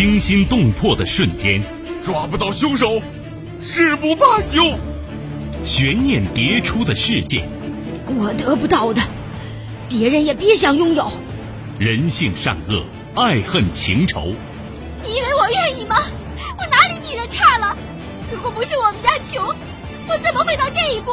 惊心动魄的瞬间，抓不到凶手，誓不罢休。悬念迭出的事件，我得不到的，别人也别想拥有。人性善恶，爱恨情仇。你以为我愿意吗？我哪里比人差了？如果不是我们家穷，我怎么会到这一步？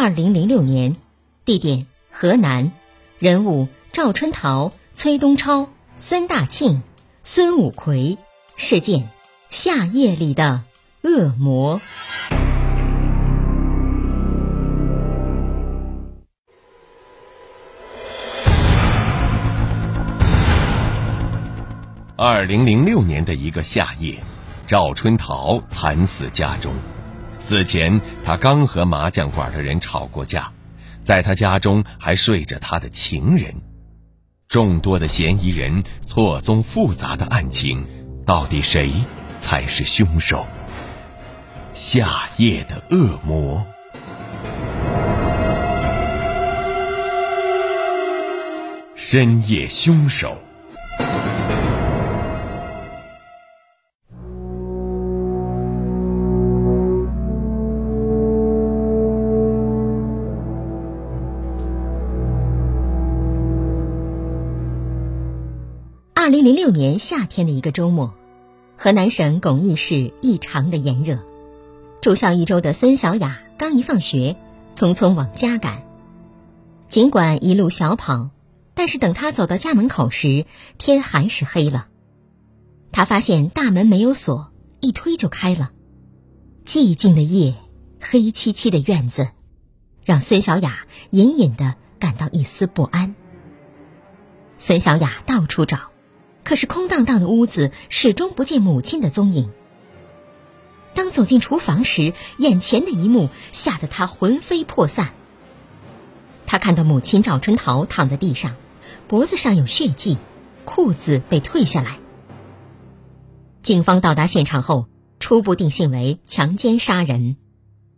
二零零六年，地点河南，人物赵春桃、崔东超、孙大庆、孙武奎。事件：夏夜里的恶魔。二零零六年的一个夏夜，赵春桃惨死家中。此前，他刚和麻将馆的人吵过架，在他家中还睡着他的情人。众多的嫌疑人，错综复杂的案情，到底谁才是凶手？夏夜的恶魔，深夜凶手。六年夏天的一个周末，河南省巩义市异常的炎热。住校一周的孙小雅刚一放学，匆匆往家赶。尽管一路小跑，但是等她走到家门口时，天还是黑了。她发现大门没有锁，一推就开了。寂静的夜，黑漆漆的院子，让孙小雅隐隐的感到一丝不安。孙小雅到处找。可是空荡荡的屋子始终不见母亲的踪影。当走进厨房时，眼前的一幕吓得他魂飞魄散。他看到母亲赵春桃躺在地上，脖子上有血迹，裤子被褪下来。警方到达现场后，初步定性为强奸杀人。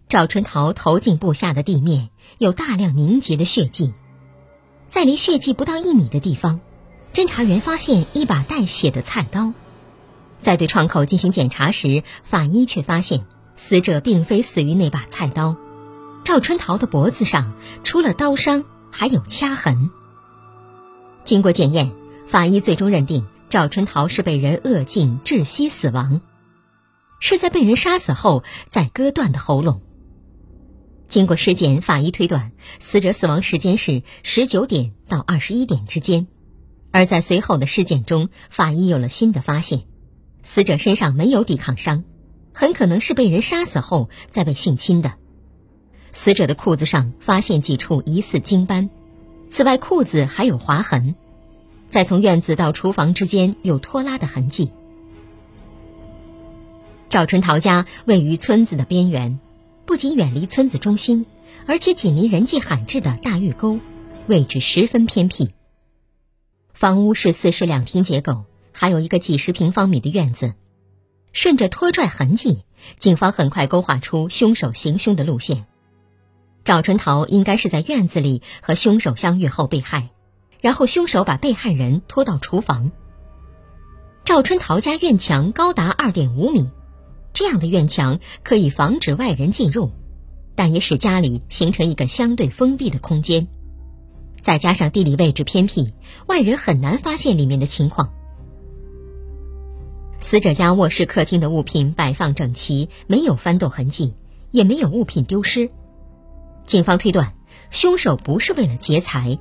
赵春桃头颈部下的地面有大量凝结的血迹，在离血迹不到一米的地方。侦查员发现一把带血的菜刀，在对创口进行检查时，法医却发现死者并非死于那把菜刀。赵春桃的脖子上除了刀伤，还有掐痕。经过检验，法医最终认定赵春桃是被人扼颈窒息死亡，是在被人杀死后再割断的喉咙。经过尸检，法医推断死者死亡时间是十九点到二十一点之间。而在随后的尸检中，法医有了新的发现：死者身上没有抵抗伤，很可能是被人杀死后再被性侵的。死者的裤子上发现几处疑似精斑，此外裤子还有划痕。再从院子到厨房之间有拖拉的痕迹。赵春桃家位于村子的边缘，不仅远离村子中心，而且紧邻人迹罕至的大峪沟，位置十分偏僻。房屋是四室两厅结构，还有一个几十平方米的院子。顺着拖拽痕迹，警方很快勾画出凶手行凶的路线。赵春桃应该是在院子里和凶手相遇后被害，然后凶手把被害人拖到厨房。赵春桃家院墙高达二点五米，这样的院墙可以防止外人进入，但也使家里形成一个相对封闭的空间。再加上地理位置偏僻，外人很难发现里面的情况。死者家卧室、客厅的物品摆放整齐，没有翻动痕迹，也没有物品丢失。警方推断，凶手不是为了劫财。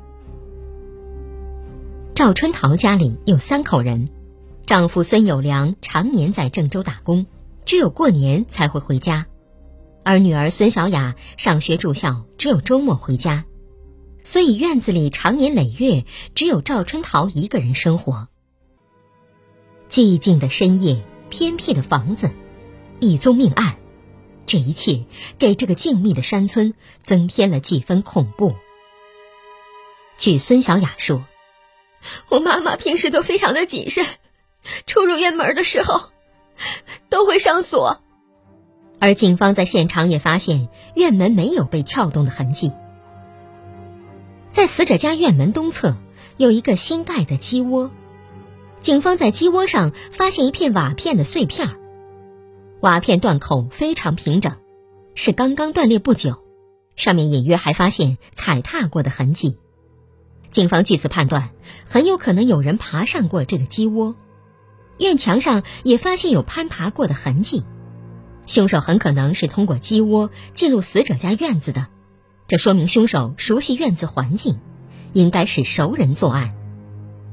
赵春桃家里有三口人，丈夫孙有良常年在郑州打工，只有过年才会回家，而女儿孙小雅上学住校，只有周末回家。所以院子里长年累月只有赵春桃一个人生活。寂静的深夜，偏僻的房子，一宗命案，这一切给这个静谧的山村增添了几分恐怖。据孙小雅说，我妈妈平时都非常的谨慎，出入院门的时候都会上锁。而警方在现场也发现院门没有被撬动的痕迹。在死者家院门东侧有一个新盖的鸡窝，警方在鸡窝上发现一片瓦片的碎片，瓦片断口非常平整，是刚刚断裂不久，上面隐约还发现踩踏过的痕迹。警方据此判断，很有可能有人爬上过这个鸡窝，院墙上也发现有攀爬过的痕迹。凶手很可能是通过鸡窝进入死者家院子的，这说明凶手熟悉院子环境，应该是熟人作案。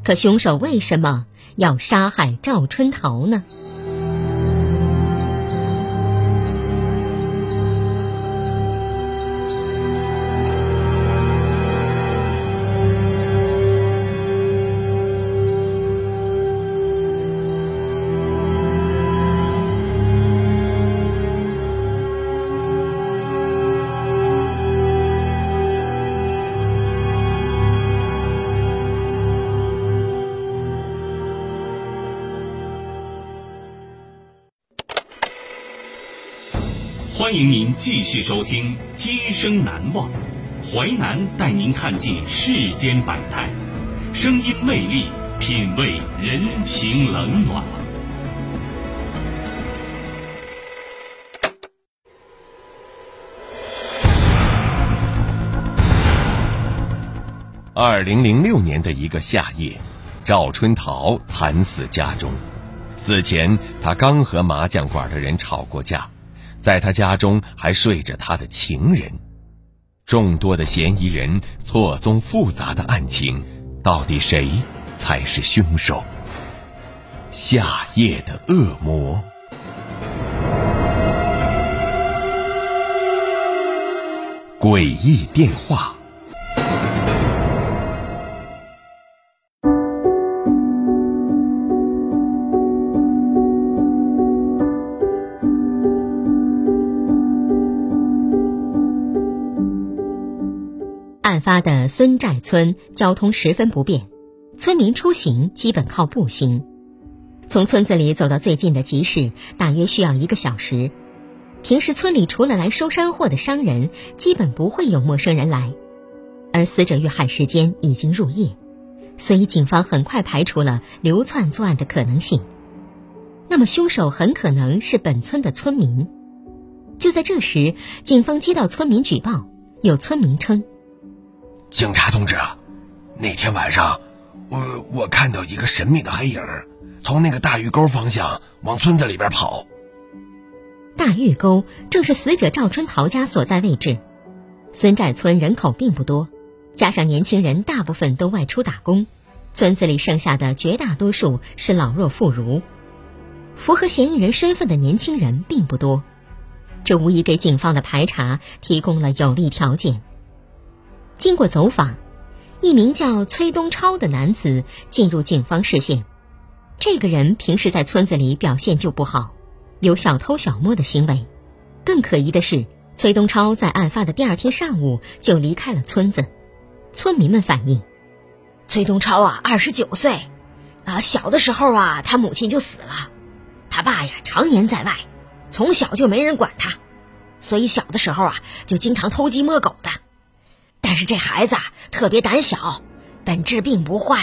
可凶手为什么要杀害赵春桃呢？欢迎您继续收听《今生难忘》，淮南带您看尽世间百态，声音魅力，品味人情冷暖。二零零六年的一个夏夜，赵春桃惨死家中。死前，她刚和麻将馆的人吵过架。在他家中还睡着他的情人，众多的嫌疑人，错综复杂的案情，到底谁才是凶手？夏夜的恶魔，诡异电话。发的孙寨村交通十分不便，村民出行基本靠步行。从村子里走到最近的集市，大约需要一个小时。平时村里除了来收山货的商人，基本不会有陌生人来。而死者遇害时间已经入夜，所以警方很快排除了流窜作案的可能性。那么凶手很可能是本村的村民。就在这时，警方接到村民举报，有村民称。警察同志啊，那天晚上，我我看到一个神秘的黑影，从那个大峪沟方向往村子里边跑。大峪沟正是死者赵春桃家所在位置。孙寨村人口并不多，加上年轻人大部分都外出打工，村子里剩下的绝大多数是老弱妇孺，符合嫌疑人身份的年轻人并不多，这无疑给警方的排查提供了有利条件。经过走访，一名叫崔东超的男子进入警方视线。这个人平时在村子里表现就不好，有小偷小摸的行为。更可疑的是，崔东超在案发的第二天上午就离开了村子。村民们反映，崔东超啊，二十九岁，啊，小的时候啊，他母亲就死了，他爸呀常年在外，从小就没人管他，所以小的时候啊，就经常偷鸡摸狗的。但是这孩子特别胆小，本质并不坏。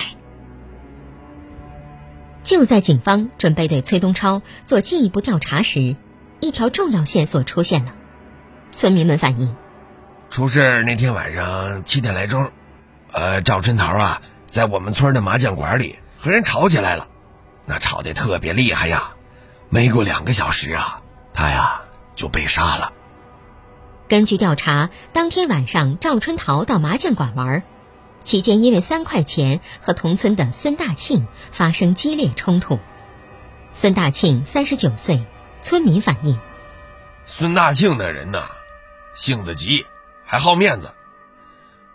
就在警方准备对崔东超做进一步调查时，一条重要线索出现了。村民们反映，出事那天晚上七点来钟，呃，赵春桃啊，在我们村的麻将馆里和人吵起来了，那吵得特别厉害呀。没过两个小时啊，他呀就被杀了。根据调查，当天晚上赵春桃到麻将馆玩，期间因为三块钱和同村的孙大庆发生激烈冲突。孙大庆三十九岁，村民反映，孙大庆那人呐，性子急，还好面子。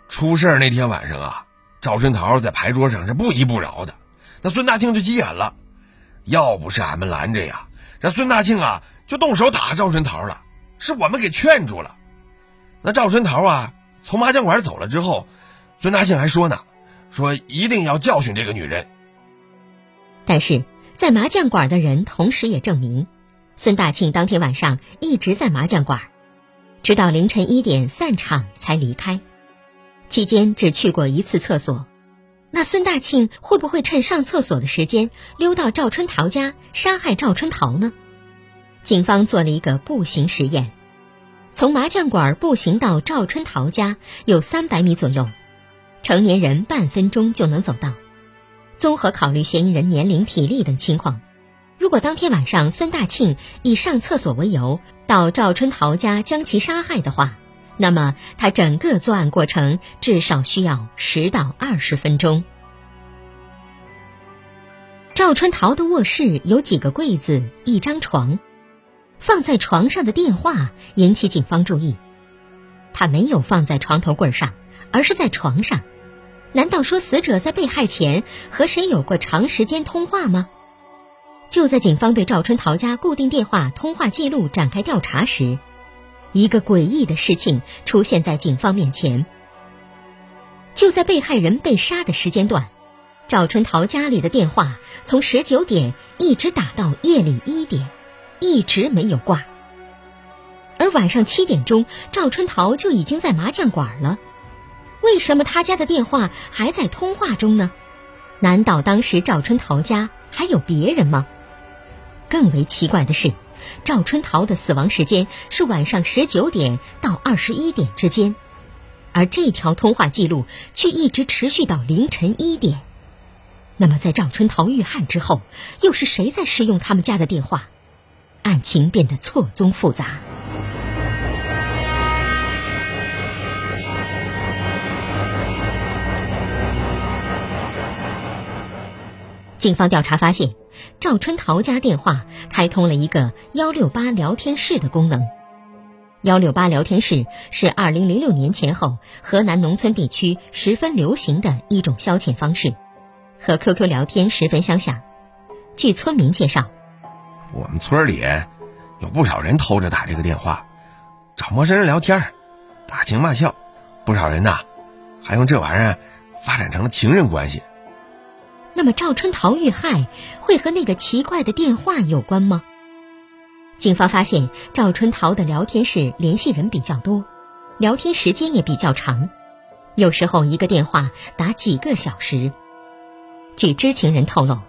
出事那天晚上啊，赵春桃在牌桌上是不依不饶的，那孙大庆就急眼了，要不是俺们拦着呀，这孙大庆啊就动手打赵春桃了，是我们给劝住了。那赵春桃啊从麻将馆走了之后，孙大庆还说呢，说一定要教训这个女人。但是在麻将馆的人同时也证明，孙大庆当天晚上一直在麻将馆，直到凌晨一点散场才离开，期间只去过一次厕所。那孙大庆会不会趁上厕所的时间溜到赵春桃家杀害赵春桃呢？警方做了一个步行实验，从麻将馆步行到赵春桃家有三百米左右，成年人半分钟就能走到。综合考虑嫌疑人年龄、体力等情况，如果当天晚上孙大庆以上厕所为由到赵春桃家将其杀害的话，那么他整个作案过程至少需要十到二十分钟。赵春桃的卧室有几个柜子、一张床，放在床上的电话引起警方注意，他没有放在床头柜上，而是在床上。难道说死者在被害前和谁有过长时间通话吗？就在警方对赵春桃家固定电话通话记录展开调查时，一个诡异的事情出现在警方面前。就在被害人被杀的时间段，赵春桃家里的电话从十九点一直打到夜里一点，一直没有挂。而晚上七点钟，赵春桃就已经在麻将馆了。为什么他家的电话还在通话中呢？难道当时赵春桃家还有别人吗？更为奇怪的是，赵春桃的死亡时间是晚上十九点到二十一点之间，而这条通话记录却一直持续到凌晨一点。那么，在赵春桃遇害之后，又是谁在使用他们家的电话？案情变得错综复杂。警方调查发现，赵春桃家电话开通了一个幺六八聊天室的功能。幺六八聊天室是二零零六年前后河南农村地区十分流行的一种消遣方式，和 QQ 聊天十分相像。据村民介绍，我们村里有不少人偷着打这个电话，找陌生人聊天，打情骂俏，不少人呐，还用这玩意儿发展成了情人关系。那么赵春桃遇害会和那个奇怪的电话有关吗？警方发现赵春桃的聊天室联系人比较多，聊天时间也比较长，有时候一个电话打几个小时。据知情人透露，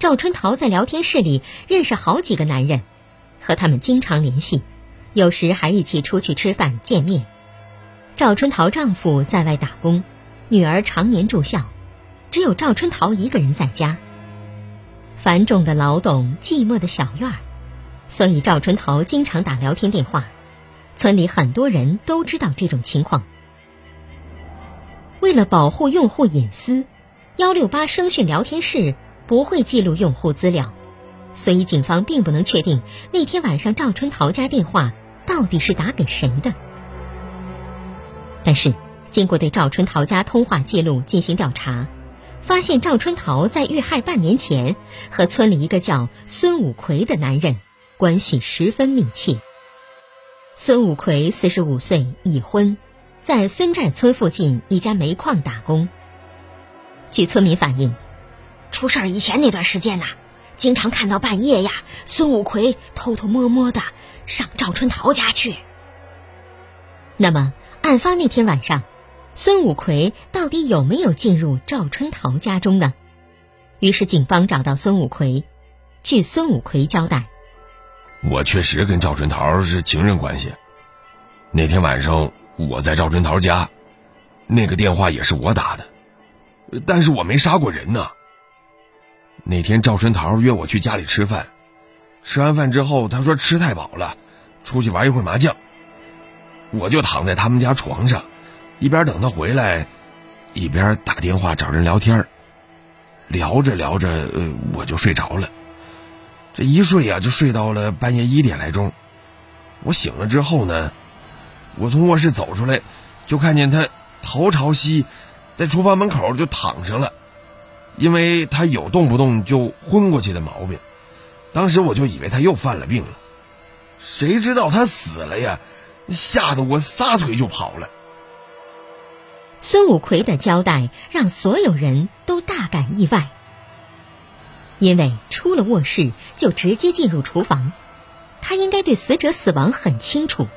赵春桃在聊天室里认识好几个男人，和他们经常联系，有时还一起出去吃饭见面。赵春桃丈夫在外打工，女儿常年住校。只有赵春桃一个人在家，繁重的劳动，寂寞的小院儿，所以赵春桃经常打聊天电话。村里很多人都知道这种情况。为了保护用户隐私，幺六八声讯聊天室不会记录用户资料，所以警方并不能确定那天晚上赵春桃家电话到底是打给谁的。但是，经过对赵春桃家通话记录进行调查。发现赵春桃在遇害半年前和村里一个叫孙武奎的男人关系十分密切。孙武奎四十五岁，已婚，在孙寨村附近一家煤矿打工。据村民反映，出事儿以前那段时间呐，经常看到半夜呀，孙武奎偷偷摸摸的上赵春桃家去。那么，案发那天晚上。孙武奎到底有没有进入赵春桃家中呢？于是警方找到孙武奎。据孙武奎交代，我确实跟赵春桃是情人关系。那天晚上我在赵春桃家，那个电话也是我打的，但是我没杀过人呢。那天赵春桃约我去家里吃饭，吃完饭之后，他说吃太饱了，出去玩一会儿麻将。我就躺在他们家床上。一边等他回来，一边打电话找人聊天聊着聊着，呃，我就睡着了。这一睡呀，就睡到了半夜一点来钟。我醒了之后呢，我从卧室走出来，就看见他头朝西，在厨房门口就躺上了，因为他有动不动就昏过去的毛病。当时我就以为他又犯了病了，谁知道他死了呀！吓得我撒腿就跑了。孙武奎的交代让所有人都大感意外，因为出了卧室就直接进入厨房，他应该对死者死亡很清楚。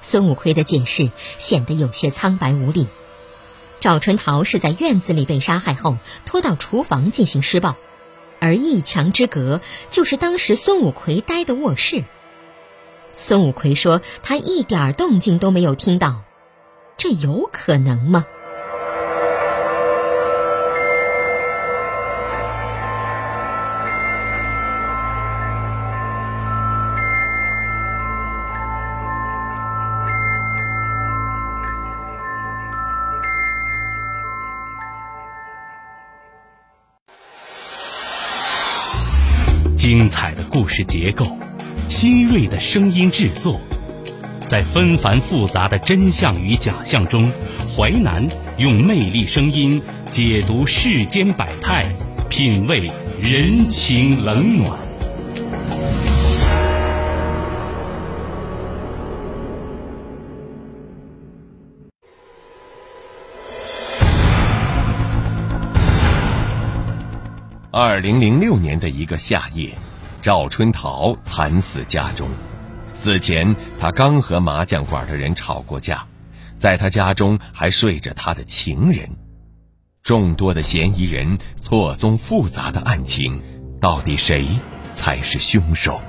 孙武奎的解释显得有些苍白无力。赵春桃是在院子里被杀害后拖到厨房进行施暴，而一墙之隔就是当时孙武奎待的卧室。孙武奎说他一点动静都没有听到，这有可能吗？故事结构，新锐的声音制作，在纷繁复杂的真相与假象中，淮南用魅力声音解读世间百态，品味人情冷暖。二零零六年的一个夏夜，赵春桃惨死家中。死前，他刚和麻将馆的人吵过架，在他家中还睡着他的情人。众多的嫌疑人，错综复杂的案情，到底谁才是凶手？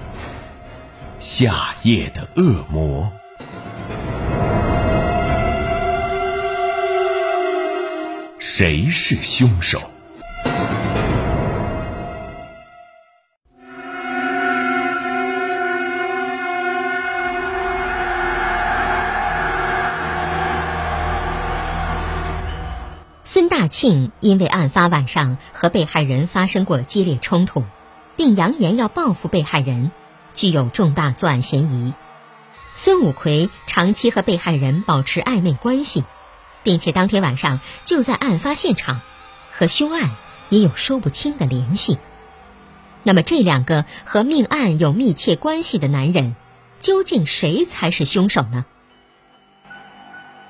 夏夜的恶魔，谁是凶手？因为案发晚上和被害人发生过激烈冲突，并扬言要报复被害人，具有重大作案嫌疑。孙武奎长期和被害人保持暧昧关系，并且当天晚上就在案发现场，和凶案也有说不清的联系。那么，这两个和命案有密切关系的男人，究竟谁才是凶手呢？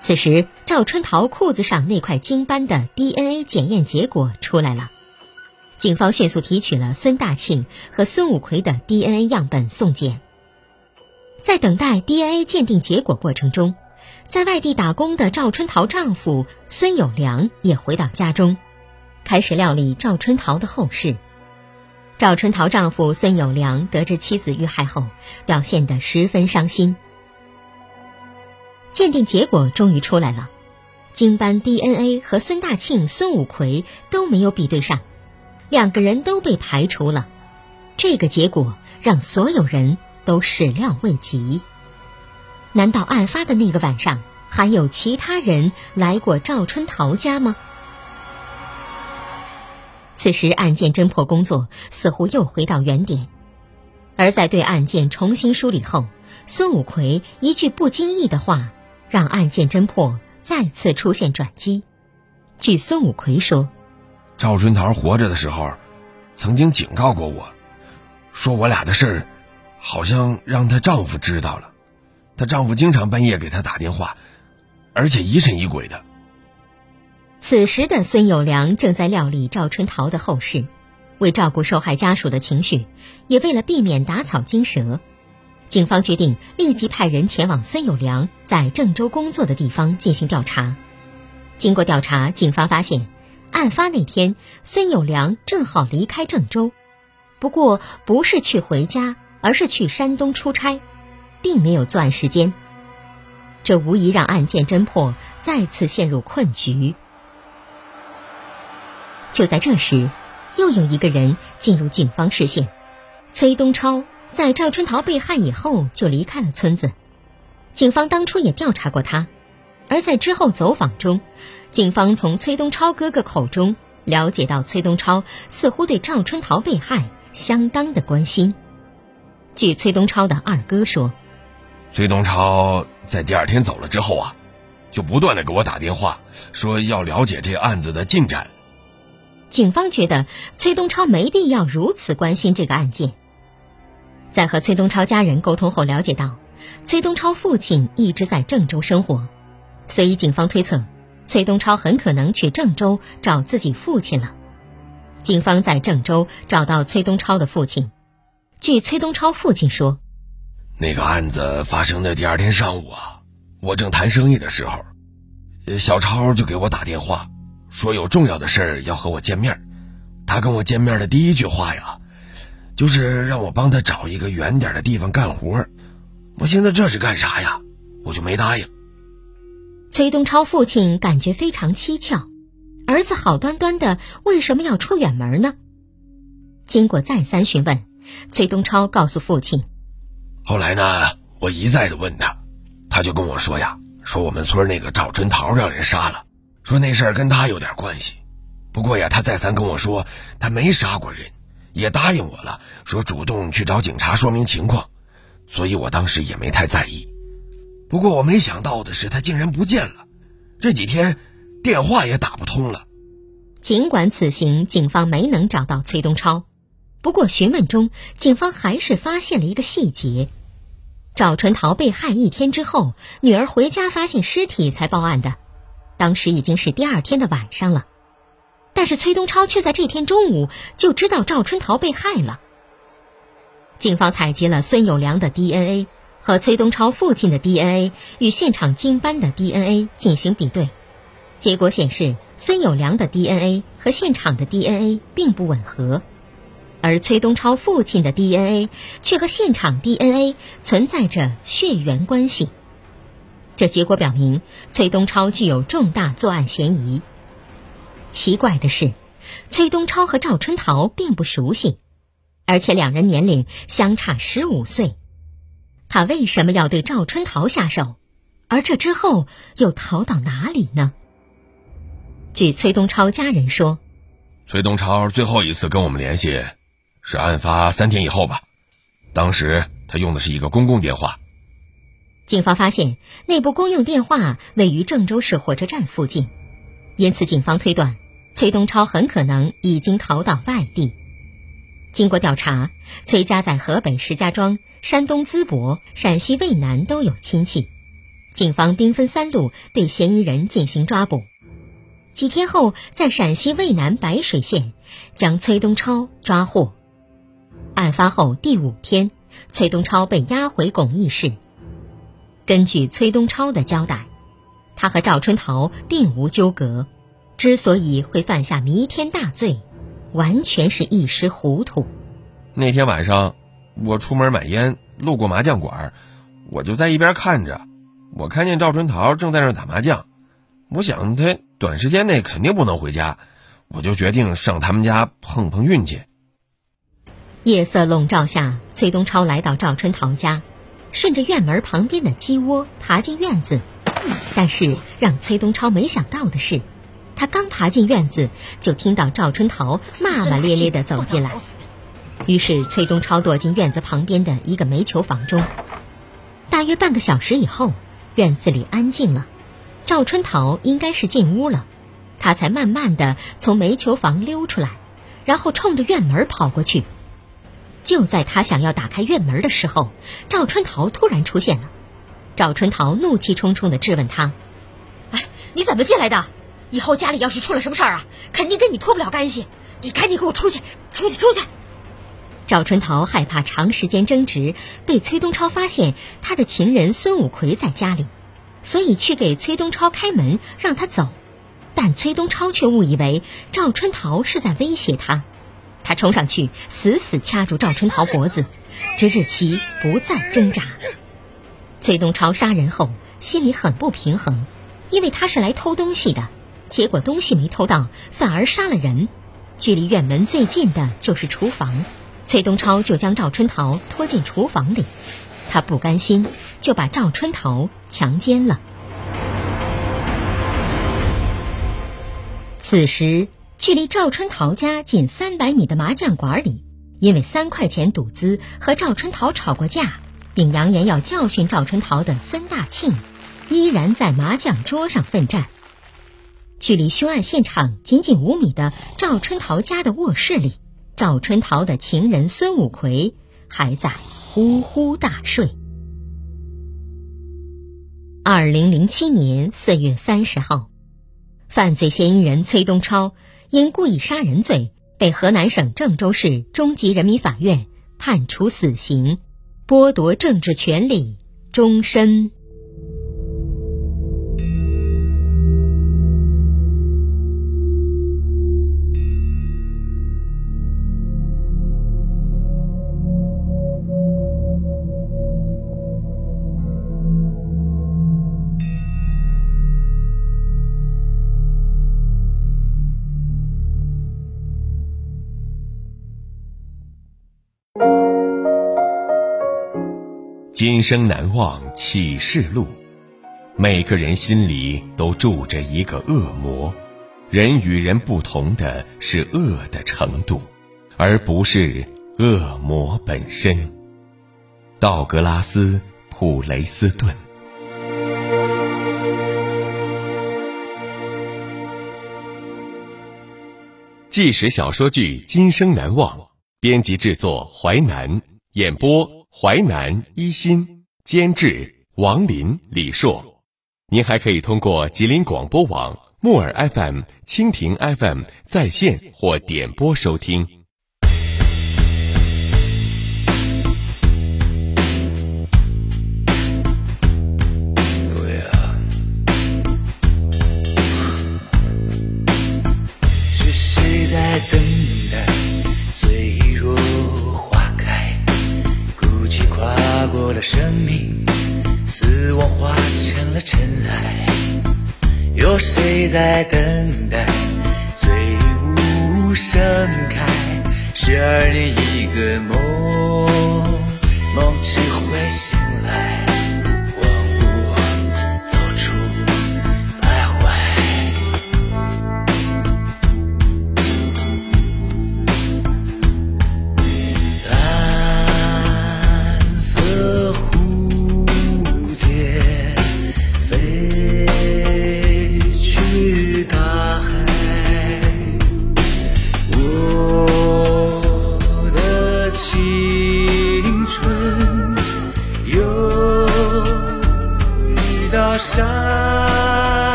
此时，赵春桃裤子上那块金斑的 DNA 检验结果出来了，警方迅速提取了孙大庆和孙武奎的 DNA 样本送检。在等待 DNA 鉴定结果过程中，在外地打工的赵春桃丈夫孙有良也回到家中，开始料理赵春桃的后事。赵春桃丈夫孙有良得知妻子遇害后，表现得十分伤心。鉴定结果终于出来了，经斑 DNA 和孙大庆、孙武奎都没有比对上，两个人都被排除了。这个结果让所有人都始料未及。难道案发的那个晚上还有其他人来过赵春桃家吗？此时案件侦破工作似乎又回到原点，而在对案件重新梳理后，孙武奎一句不经意的话。让案件侦破再次出现转机。据孙武奎说，赵春桃活着的时候，曾经警告过我，说我俩的事儿，好像让她丈夫知道了。她丈夫经常半夜给她打电话，而且疑神疑鬼的。此时的孙有良正在料理赵春桃的后事，为照顾受害家属的情绪，也为了避免打草惊蛇。警方决定立即派人前往孙有良在郑州工作的地方进行调查。经过调查，警方发现，案发那天孙有良正好离开郑州，不过不是去回家，而是去山东出差，并没有作案时间。这无疑让案件侦破再次陷入困局。就在这时，又有一个人进入警方视线：崔东超。在赵春桃被害以后，就离开了村子。警方当初也调查过他，而在之后走访中，警方从崔东超哥哥口中了解到，崔东超似乎对赵春桃被害相当的关心。据崔东超的二哥说，崔东超在第二天走了之后啊，就不断的给我打电话，说要了解这案子的进展。警方觉得崔东超没必要如此关心这个案件。在和崔东超家人沟通后，了解到崔东超父亲一直在郑州生活，所以警方推测崔东超很可能去郑州找自己父亲了。警方在郑州找到崔东超的父亲，据崔东超父亲说，那个案子发生的第二天上午啊，我正谈生意的时候，小超就给我打电话，说有重要的事要和我见面。他跟我见面的第一句话呀。就是让我帮他找一个远点的地方干活我现在这是干啥呀？我就没答应。崔东超父亲感觉非常蹊跷，儿子好端端的为什么要出远门呢？经过再三询问，崔东超告诉父亲：“后来呢，我一再的问他，他就跟我说呀，说我们村那个赵春桃让人杀了，说那事儿跟他有点关系。不过呀，他再三跟我说他没杀过人。”也答应我了，说主动去找警察说明情况，所以我当时也没太在意。不过我没想到的是，他竟然不见了，这几天电话也打不通了。尽管此行警方没能找到崔东超，不过询问中，警方还是发现了一个细节：赵春桃被害一天之后，女儿回家发现尸体才报案的，当时已经是第二天的晚上了。但是崔东超却在这天中午就知道赵春桃被害了。警方采集了孙有良的 DNA 和崔东超父亲的 DNA 与现场经班的 DNA 进行比对，结果显示孙有良的 DNA 和现场的 DNA 并不吻合，而崔东超父亲的 DNA 却和现场 DNA 存在着血缘关系。这结果表明崔东超具有重大作案嫌疑。奇怪的是，崔东超和赵春桃并不熟悉，而且两人年龄相差十五岁。他为什么要对赵春桃下手？而这之后又逃到哪里呢？据崔东超家人说，崔东超最后一次跟我们联系是案发三天以后吧，当时他用的是一个公共电话。警方发现那部公用电话位于郑州市火车站附近。因此，警方推断，崔东超很可能已经逃到外地。经过调查，崔家在河北石家庄、山东淄博、陕西渭南都有亲戚。警方兵分三路对嫌疑人进行抓捕。几天后，在陕西渭南白水县将崔东超抓获。案发后第五天，崔东超被押回巩义市。根据崔东超的交代。他和赵春桃并无纠葛，之所以会犯下弥天大罪，完全是一时糊涂。那天晚上，我出门买烟，路过麻将馆，我就在一边看着。我看见赵春桃正在那打麻将，我想他短时间内肯定不能回家，我就决定上他们家碰碰运气。夜色笼罩下，崔东超来到赵春桃家，顺着院门旁边的鸡窝爬进院子。但是让崔东超没想到的是，他刚爬进院子，就听到赵春桃骂骂咧咧的走进来。于是崔东超躲进院子旁边的一个煤球房中。大约半个小时以后，院子里安静了，赵春桃应该是进屋了，他才慢慢的从煤球房溜出来，然后冲着院门跑过去。就在他想要打开院门的时候，赵春桃突然出现了。赵春桃怒气冲冲的质问他：“哎，你怎么进来的？以后家里要是出了什么事儿啊，肯定跟你脱不了干系。你赶紧给我出去，出去，出去！”赵春桃害怕长时间争执被崔东超发现他的情人孙武奎在家里，所以去给崔东超开门让他走。但崔东超却误以为赵春桃是在威胁他，他冲上去死死掐住赵春桃脖子，直至其不再挣扎。崔东超杀人后心里很不平衡，因为他是来偷东西的，结果东西没偷到，反而杀了人。距离院门最近的就是厨房，崔东超就将赵春桃拖进厨房里，他不甘心，就把赵春桃强奸了。此时，距离赵春桃家仅三百米的麻将馆里，因为三块钱赌资和赵春桃吵过架。并扬言要教训赵春桃的孙大庆，依然在麻将桌上奋战。距离凶案现场仅仅五米的赵春桃家的卧室里，赵春桃的情人孙武奎还在呼呼大睡。二零零七年四月三十号，犯罪嫌疑人崔东超因故意杀人罪被河南省郑州市中级人民法院判处死刑，剥夺政治权利终身。今生难忘启示录，每个人心里都住着一个恶魔，人与人不同的是恶的程度，而不是恶魔本身。道格拉斯·普雷斯顿。纪实小说剧《今生难忘》，编辑制作：淮南，演播。淮南一心监制王林、李硕，您还可以通过吉林广播网、木耳 FM、蜻蜓 FM 在线或点播收听。生命，死亡化成了尘埃。有谁在等待？醉舞盛开，十二年一个梦，梦只会醒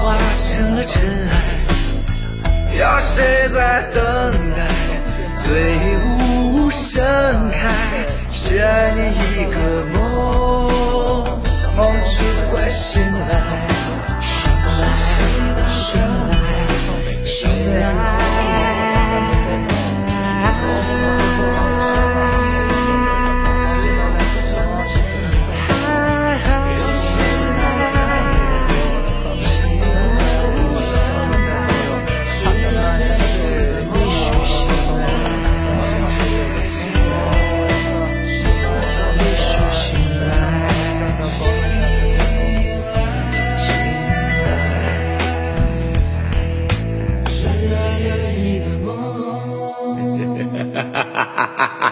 化成了尘埃。有谁在等待？醉舞盛开，十二年一个梦，梦只会醒来。ha ha ha.